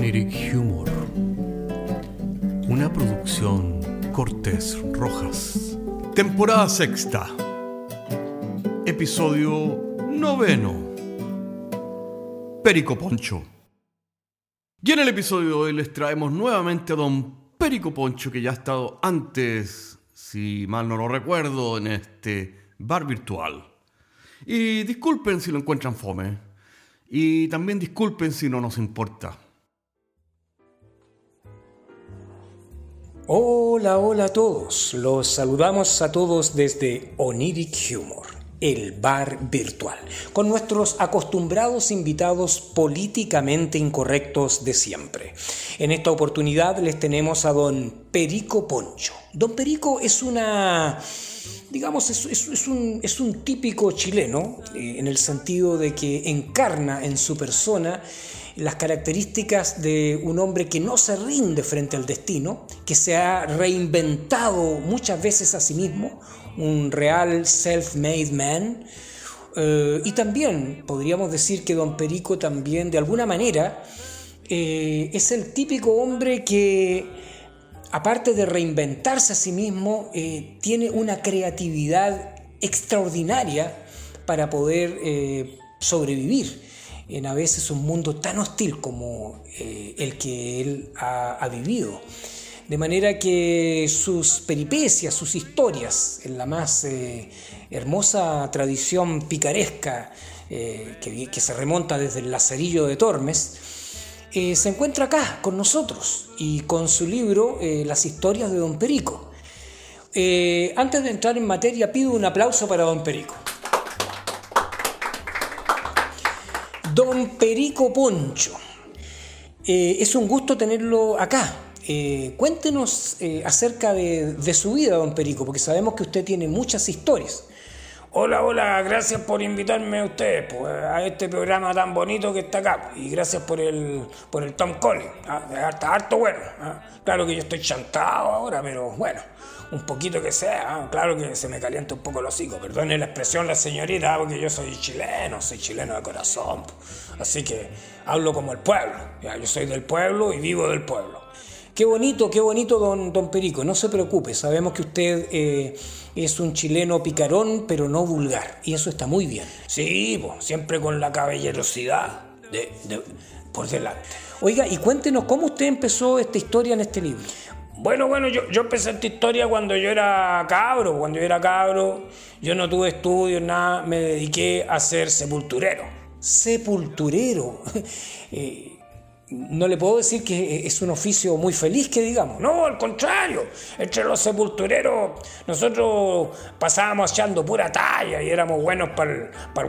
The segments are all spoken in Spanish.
Oniric Humor. Una producción Cortés Rojas. Temporada sexta. Episodio noveno. Perico Poncho. Y en el episodio de hoy les traemos nuevamente a don Perico Poncho, que ya ha estado antes, si mal no lo recuerdo, en este bar virtual. Y disculpen si lo encuentran fome. Y también disculpen si no nos importa. Hola, hola a todos. Los saludamos a todos desde Oniric Humor, el bar virtual, con nuestros acostumbrados invitados políticamente incorrectos de siempre. En esta oportunidad les tenemos a don Perico Poncho. Don Perico es una digamos, es, un, típico chileno, eh, en el sentido de que encarna en su persona las características de un hombre que no se rinde frente al destino, que se ha reinventado muchas veces a sí mismo, un real self-made man. Eh, y también podríamos decir que don Perico también de alguna manera eh, es el típico hombre que aparte de reinventarse a sí mismo, eh, tiene una creatividad extraordinaria para poder sobrevivir en a veces un mundo tan hostil como eh, el que él ha, vivido. De manera que sus peripecias, sus historias, en la más hermosa tradición picaresca que, que se remonta desde el Lazarillo de Tormes, eh, se encuentra acá con nosotros y con su libro eh, Las historias de Don Perico. Eh, antes de entrar en materia, pido un aplauso para Don Perico. Don Perico Poncho, es un gusto tenerlo acá. cuéntenos acerca de, de su vida, Don Perico, porque sabemos que usted tiene muchas historias. Hola, hola, gracias por invitarme a ustedes pues, a este programa tan bonito que está acá. Y gracias por el, por el Tom Collins. ¿ah? Está harto bueno. ¿ah? Claro que yo estoy chantado ahora, pero bueno, un poquito que sea. ¿ah? Claro que se me calienta un poco el hocico. Perdone la expresión, la señorita, porque yo soy chileno, soy chileno de corazón. Así que hablo como el pueblo. Yo soy del pueblo y vivo del pueblo. Qué bonito, qué bonito, don, don Perico. No se preocupe, sabemos que usted eh, es un chileno picarón, pero no vulgar. Y eso está muy bien. Sí, siempre con la caballerosidad de, por delante. Oiga, y cuéntenos cómo usted empezó esta historia en este libro. Bueno, bueno, yo, yo empecé esta historia cuando yo era cabro. Cuando yo era cabro, yo no tuve estudios, nada, me dediqué a ser sepulturero. Sepulturero. eh, no le puedo decir que es un oficio muy feliz, que digamos. No, al contrario. Entre los sepultureros, nosotros pasábamos echando pura talla y éramos buenos para el, para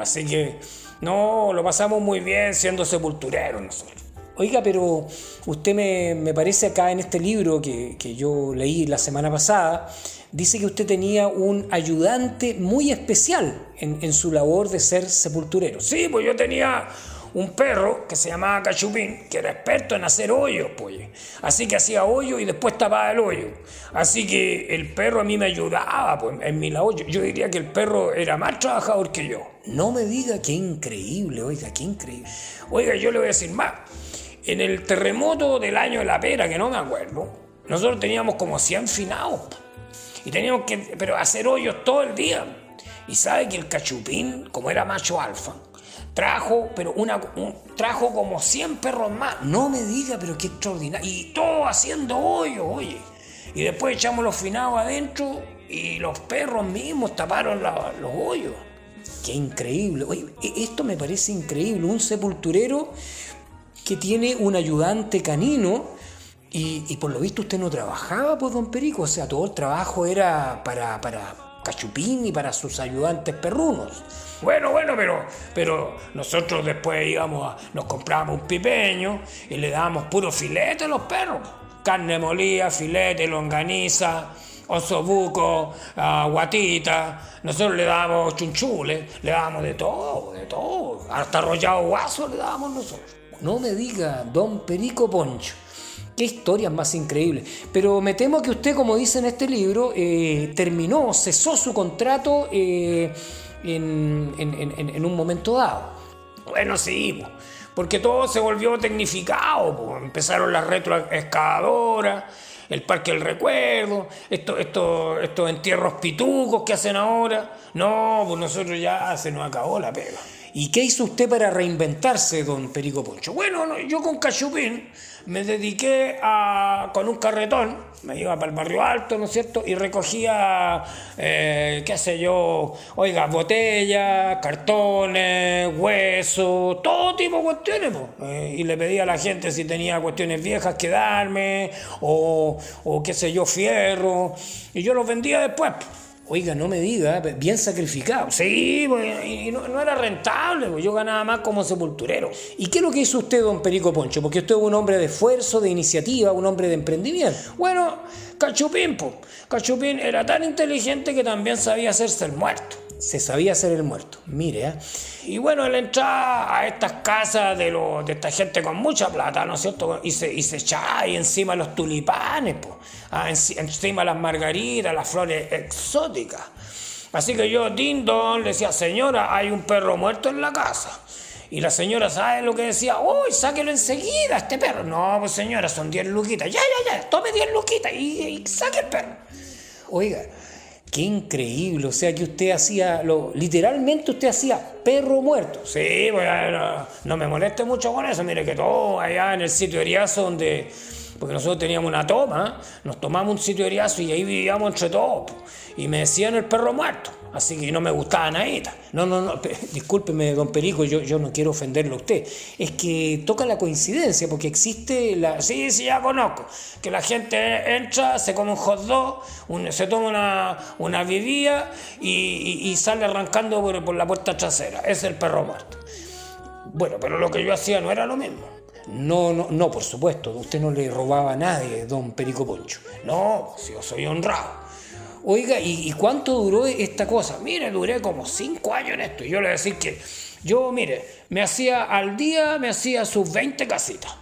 así que no, lo pasamos muy bien siendo sepultureros nosotros. Oiga, pero usted me, parece acá en este libro que, yo leí la semana pasada, dice que usted tenía un ayudante muy especial en, en su labor de ser sepulturero. Sí, pues yo tenía un perro que se llamaba Cachupín, que era experto en hacer hoyos, pues. Así que hacía hoyo y después tapaba el hoyo. Así que el perro a mí me ayudaba pues, en mi labor. Yo diría que el perro era más trabajador que yo. No me diga qué increíble, oiga, qué increíble. Oiga, yo le voy a decir más. En el terremoto del año de la pera, que no me acuerdo, nosotros teníamos como 100 finados. Y teníamos que pero hacer hoyos todo el día. Y sabe que el cachupín, como era macho alfa, trajo, pero una, trajo como 100 perros más. No me diga, pero qué extraordinario. Y todo haciendo hoyo, oye. Y después echamos los finados adentro y los perros mismos taparon los hoyos. Qué increíble. Oye, e, esto me parece increíble. Un sepulturero que tiene un ayudante canino y, por lo visto usted no trabajaba, pues, don Perico. O sea, todo el trabajo era para, para Cachupín y para sus ayudantes perrunos. Bueno, bueno, pero, pero nosotros después íbamos a, nos comprábamos un pipeño y le dábamos puro filete a los perros. Carne molida, filete, longaniza, osobuco, guatita. Nosotros le dábamos chunchules, le dábamos de todo, de todo. Hasta arrollado guaso le dábamos nosotros. No me diga, don Perico Poncho. Qué historias más increíbles. Pero me temo que usted, como dice en este libro, eh, terminó, cesó su contrato. Eh, en, un momento dado. Bueno, sí, porque todo se volvió tecnificado, empezaron las retroexcavadoras, el Parque del Recuerdo, estos esto, estos entierros pitucos que hacen ahora. No, pues nosotros ya se nos acabó la pega. ¿Y qué hizo usted para reinventarse, don Perico Poncho? Bueno, yo con Cachupín me dediqué a, con un carretón, me iba para el barrio alto, ¿no es cierto? Y recogía, eh, qué sé yo, oiga, botellas, cartones, huesos, todo tipo de cuestiones. Eh, y le pedía a la gente si tenía cuestiones viejas que darme, o qué sé yo, fierro. Y yo los vendía después. Oiga, no me diga, bien sacrificado. Sí, pues, y no, era rentable, pues, yo ganaba más como sepulturero. ¿Y qué es lo que hizo usted, don Perico Poncho? Porque usted es un hombre de esfuerzo, de iniciativa, un hombre de emprendimiento. Bueno, Cachupín, pues. Cachupín era tan inteligente que también sabía hacerse el muerto se sabía hacer el muerto. Mire, ¿eh? Y bueno, él entraba a estas casas de, lo, de esta gente con mucha plata, ¿no es cierto? Y se, y se echaba ahí encima los tulipanes, pues, encima las margaritas, las flores exóticas. Así que yo, Dindon, le decía, señora, hay un perro muerto en la casa. Y la señora, ¿sabe lo que decía? ¡Uy, sáquelo enseguida, este perro! No, pues señora, son 10 luquitas. Ya, ya, ya, tome 10 luquitas y, y saque el perro. Oiga, Qué increíble, o sea que usted hacía, lo, literalmente usted hacía perro muerto. Sí, bueno, no, me moleste mucho con eso, mire que todo allá en el sitio de Eriazo donde, porque nosotros teníamos una toma, nos tomamos un sitio de Eriazo y ahí vivíamos entre todos, y me decían el perro muerto. Así que no me gustaba nadita. No, no, no, discúlpeme, don Perico, yo, yo no quiero ofenderlo a usted. Es que toca la coincidencia, porque existe la... Sí, sí, ya conozco. Que la gente entra, se come un hot dog, se toma una, una bebida y, sale arrancando por la puerta trasera. Es el perro muerto. Bueno, pero lo que yo hacía no era lo mismo. No, no, no, por supuesto, usted no le robaba a nadie, don Perico Poncho. No, si yo soy honrado. Oiga, ¿y, cuánto duró esta cosa? Mire, duré como cinco años en esto. Y yo le decía que yo, mire, me hacía al día, me hacía sus 20 casitas.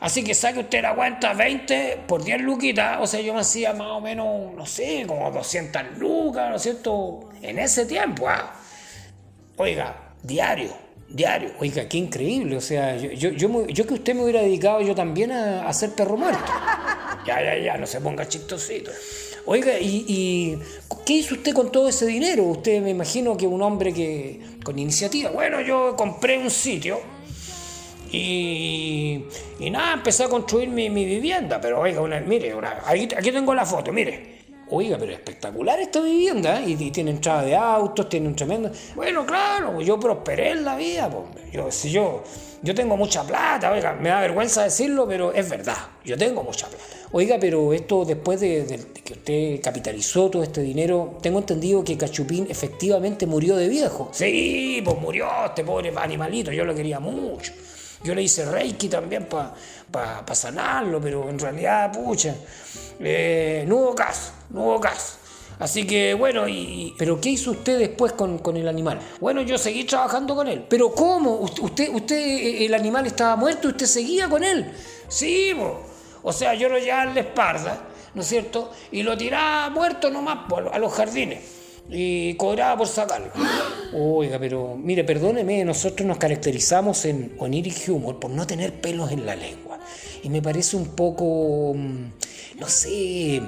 Así que saque usted la cuenta, 20 por 10 luquitas, o sea, yo me hacía más o menos, no sé, como 200 lucas, ¿no es cierto? En ese tiempo, ¿ah? Oiga, diario, diario. Oiga, qué increíble, o sea, yo, yo, que usted me hubiera dedicado yo también a, a hacer perro muerto. Ya, ya, ya, no se ponga chistosito. Oiga, ¿y, qué hizo usted con todo ese dinero? Usted me imagino que un hombre que con iniciativa. Bueno, yo compré un sitio y, y nada, empecé a construir mi, vivienda. Pero oiga, mire, aquí, tengo la foto, mire. Oiga, pero espectacular esta vivienda, ¿eh? y, tiene entrada de autos, tiene un tremendo... Bueno, claro, yo prosperé en la vida. Yo, yo, yo tengo mucha plata, oiga, me da vergüenza decirlo, pero es verdad, yo tengo mucha plata. Oiga, pero esto después de, que usted capitalizó todo este dinero, tengo entendido que Cachupín efectivamente murió de viejo. Sí, pues murió este pobre animalito, yo lo quería mucho. Yo le hice Reiki también para pa, sanarlo, pero en realidad, pucha, eh, no hubo caso, no hubo caso. Así que bueno, y... ¿Pero qué hizo usted después con, con, el animal? Bueno, yo seguí trabajando con él. ¿Pero cómo? ¿Usted, usted, el animal estaba muerto y usted seguía con él? Sí, pues o sea, yo lo llevaba en la espalda, ¿no es cierto? Y lo tiraba muerto nomás a los jardines. Y cobraba por sacarlo. Oiga, pero mire, perdóneme, nosotros nos caracterizamos en Oniric Humor por no tener pelos en la lengua. Y me parece un poco, mm, no sé,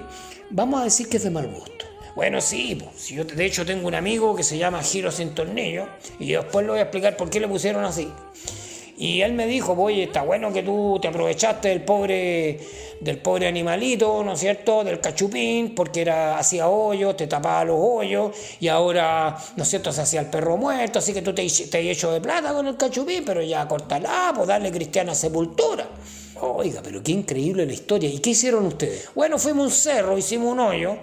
vamos a decir que es de mal gusto. Bueno, sí, yo de hecho tengo un amigo que se llama Giro sin tornillo y después le voy a explicar por qué le pusieron así. Y él me dijo, oye, está bueno que tú te aprovechaste del pobre, del pobre animalito, ¿no es cierto? Del cachupín, porque era, hacía hoyos, te tapaba los hoyos, y ahora, ¿no es cierto?, se hacía el perro muerto, así que tú te, te has hecho de plata con el cachupín, pero ya cortala, pues darle cristiana sepultura. Oiga, pero qué increíble la historia. ¿Y qué hicieron ustedes? Bueno, fuimos a un cerro, hicimos un hoyo,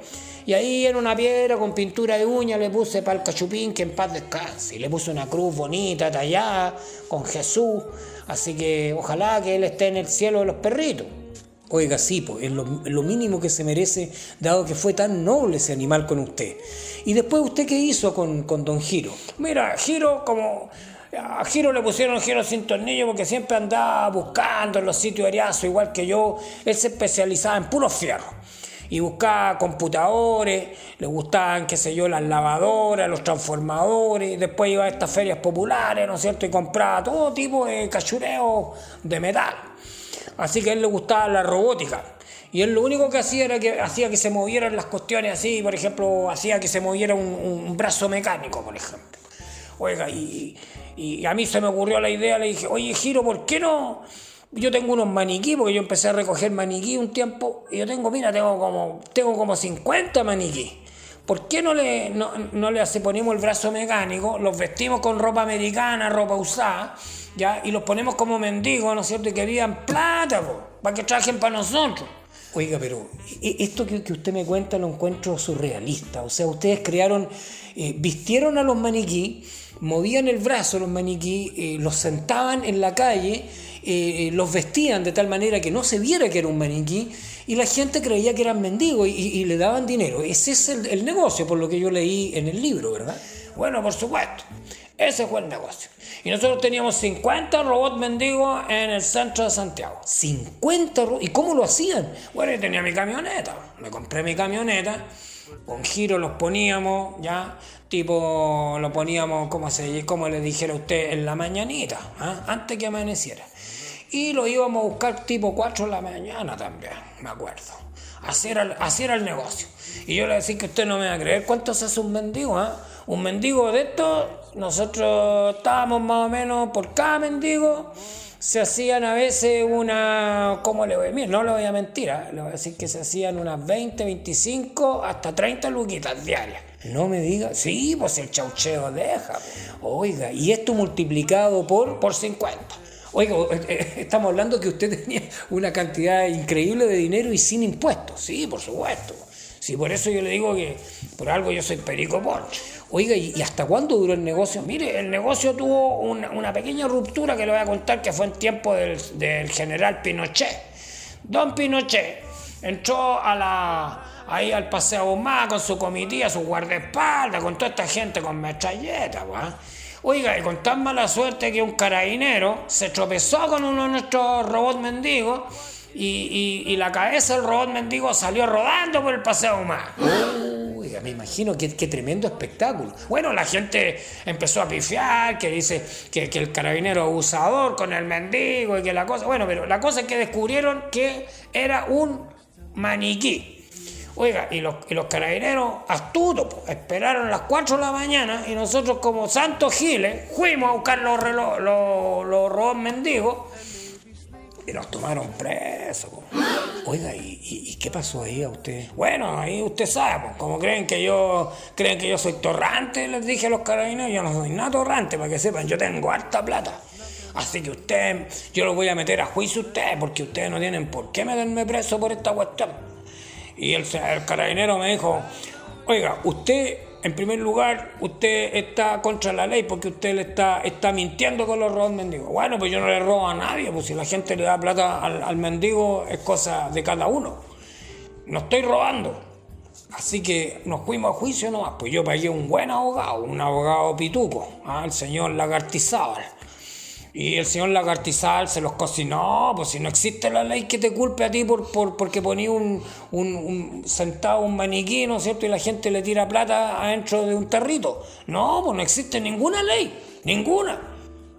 y ahí en una piedra con pintura de uña le puse para el cachupín que en paz descanse. Y le puse una cruz bonita, tallada, con Jesús. Así que ojalá que él esté en el cielo de los perritos. Oiga, sí, pues, es lo, mínimo que se merece, dado que fue tan noble ese animal con usted. ¿Y después usted qué hizo con, con don Giro? Mira, Giro, como a Giro le pusieron Giro sin tornillo porque siempre andaba buscando en los sitios de igual que yo. Él se especializaba en puros fierros. y buscaba computadores, le gustaban, qué sé yo, las lavadoras, los transformadores, después iba a estas ferias populares, ¿no es cierto? Y compraba todo tipo de cachureo de metal. Así que a él le gustaba la robótica. Y él lo único que hacía era que hacía que se movieran las cuestiones así, por ejemplo, hacía que se moviera un, un brazo mecánico, por ejemplo. Oiga, y, y a mí se me ocurrió la idea, le dije, oye, Giro, ¿por qué no? Yo tengo unos maniquí, porque yo empecé a recoger maniquí un tiempo, y yo tengo, mira, tengo como, tengo como 50 maniquí. ¿Por qué no le, no, no le ponemos el brazo mecánico, los vestimos con ropa americana, ropa usada, ¿ya? y los ponemos como mendigos, ¿no es cierto? Y querían plata, para que trajen para nosotros. Oiga, pero e, esto que, usted me cuenta lo encuentro surrealista. O sea, ustedes crearon, eh, vistieron a los maniquí, movían el brazo los maniquí, eh, los sentaban en la calle, eh, los vestían de tal manera que no se viera que era un maniquí y la gente creía que eran mendigos y, le daban dinero. Ese es el, el negocio, por lo que yo leí en el libro, ¿verdad? Bueno, por supuesto. Ese fue el negocio. Y nosotros teníamos 50 robots mendigos en el centro de Santiago. ¿50 robots? ¿Y cómo lo hacían? Bueno, yo tenía mi camioneta. Me compré mi camioneta. Con giro los poníamos, ya. Tipo, lo poníamos, como, se, como le dijera usted, en la mañanita, ¿ah? antes que amaneciera. Y lo íbamos a buscar tipo 4 de la mañana también, me acuerdo. Así era, el negocio. Y yo le decía que usted no me va a creer cuánto se hace un mendigo, ¿ah? Un mendigo de estos nosotros estábamos más o menos por cada mendigo, se hacían a veces una, ¿cómo le voy a decir? No le voy a mentir, ¿eh? le voy a decir que se hacían unas 20, 25, hasta 30 luquitas diarias. No me diga, sí, pues el chaucheo deja. Oiga, y esto multiplicado por, por 50. Oiga, eh, eh, estamos hablando que usted tenía una cantidad increíble de dinero y sin impuestos. Sí, por supuesto. Sí, por eso yo le digo que por algo yo soy perico. Oiga, ¿y hasta cuándo duró el negocio? Mire, el negocio tuvo una, pequeña ruptura que le voy a contar que fue en tiempo del, general Pinochet. Don Pinochet entró a la, ahí al Paseo más con su comitiva, su guardaespaldas, con toda esta gente con metralletas, Oiga, y con tan mala suerte que un carabinero se tropezó con uno de nuestros robots mendigos y, la cabeza del robot mendigo salió rodando por el Paseo más me imagino que, tremendo espectáculo. Bueno, la gente empezó a pifiar, que dice que, el carabinero abusador con el mendigo y que la cosa. Bueno, pero la cosa es que descubrieron que era un maniquí. Oiga, y los, carabineros astutos esperaron a las 4 de la mañana y nosotros como santos giles fuimos a buscar los, los, los, los robots mendigos y los tomaron presos. Oiga, ¿y, qué pasó ahí a usted? Bueno, ahí usted sabe, como creen que yo creen que yo soy torrante, les dije a los carabineros, yo no soy nada torrante, para que sepan, yo tengo harta plata. Así que usted, yo lo voy a meter a juicio a usted, porque ustedes no tienen por qué meterme preso por esta cuestión. Y el carabinero me dijo, oiga, usted en primer lugar, usted está contra la ley porque usted le está, mintiendo con los robos mendigos. Bueno, pues yo no le robo a nadie, pues si la gente le da plata al, mendigo es cosa de cada uno. No estoy robando. Así que nos fuimos a juicio nomás. Pues yo pagué un buen abogado, un abogado pituco, ¿ah? el señor Lagartizábal. Y el señor Lagartizal se los cocinó, pues si no existe la ley que te culpe a ti por, por porque ponía un, un, sentado un maniquí, ¿no es cierto? Y la gente le tira plata adentro de un territo. No, pues no existe ninguna ley, ninguna.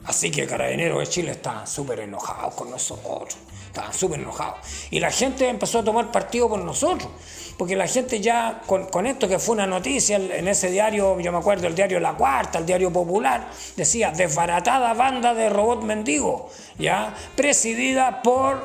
Así que Carabineros de Chile está súper enojados con nosotros, estaban súper enojados. Y la gente empezó a tomar partido por nosotros porque la gente ya con, esto que fue una noticia en ese diario, yo me acuerdo el diario La Cuarta, el diario Popular, decía desbaratada banda de robot mendigo, ya presidida por,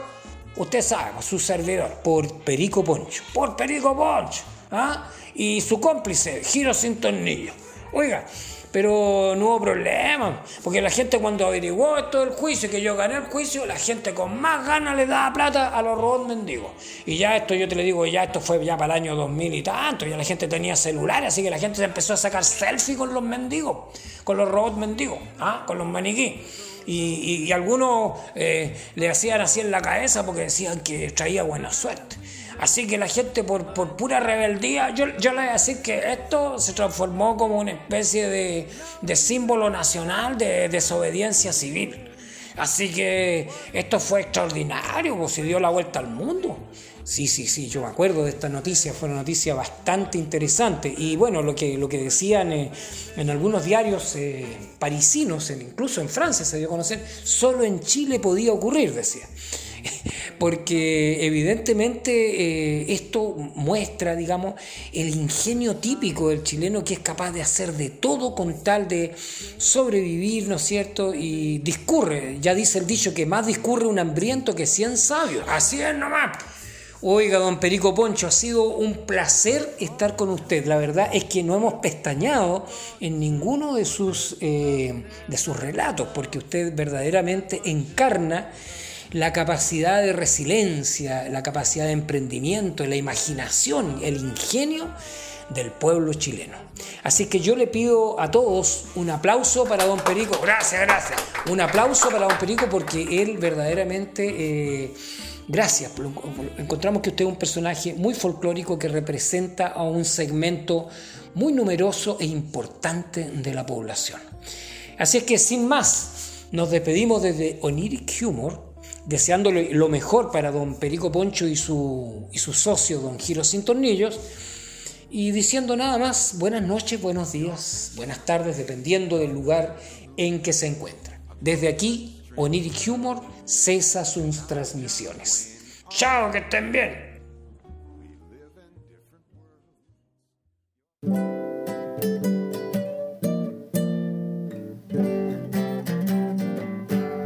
usted sabe, su servidor, por Perico Poncho. Por Perico Poncho, ¿ah? y su cómplice, Giro Sin Tornillo. Oiga, pero no hubo problema, porque la gente cuando averiguó todo el juicio, que yo gané el juicio, la gente con más ganas le daba plata a los robots mendigos. Y ya esto, yo te le digo, ya esto fue ya para el año 2000 y tanto, ya la gente tenía celulares, así que la gente se empezó a sacar selfies con los mendigos, con los robots mendigos, ¿ah? con los maniquí. Y, algunos eh, le hacían así en la cabeza porque decían que traía buena suerte. Así que la gente por, pura rebeldía, yo, yo le voy a decir que esto se transformó como una especie de, símbolo nacional de desobediencia civil. Así que esto fue extraordinario, pues se dio la vuelta al mundo. Sí, sí, sí, yo me acuerdo de esta noticia, fue una noticia bastante interesante. Y bueno, lo que, lo que decían eh, en algunos diarios eh, parisinos, incluso en Francia se dio a conocer, solo en Chile podía ocurrir, decía. Porque evidentemente eh, esto muestra, digamos, el ingenio típico del chileno que es capaz de hacer de todo con tal de sobrevivir, ¿no es cierto? Y discurre, ya dice el dicho que más discurre un hambriento que cien sabios. Así es nomás. Oiga, don Perico Poncho, ha sido un placer estar con usted. La verdad es que no hemos pestañado en ninguno de sus, eh, de sus relatos, porque usted verdaderamente encarna la capacidad de resiliencia, la capacidad de emprendimiento, la imaginación, el ingenio del pueblo chileno. Así que yo le pido a todos un aplauso para don Perico. Gracias, gracias. Un aplauso para don Perico porque él verdaderamente... Eh, Gracias, encontramos que usted es un personaje muy folclórico que representa a un segmento muy numeroso e importante de la población. Así es que sin más, nos despedimos desde Oniric Humor, deseándole lo mejor para don Perico Poncho y su, y su socio, don Giro Sin Tornillos, y diciendo nada más, buenas noches, buenos días, buenas tardes, dependiendo del lugar en que se encuentra. Desde aquí, Oniric Humor cesa sus transmisiones. Chao, que estén bien.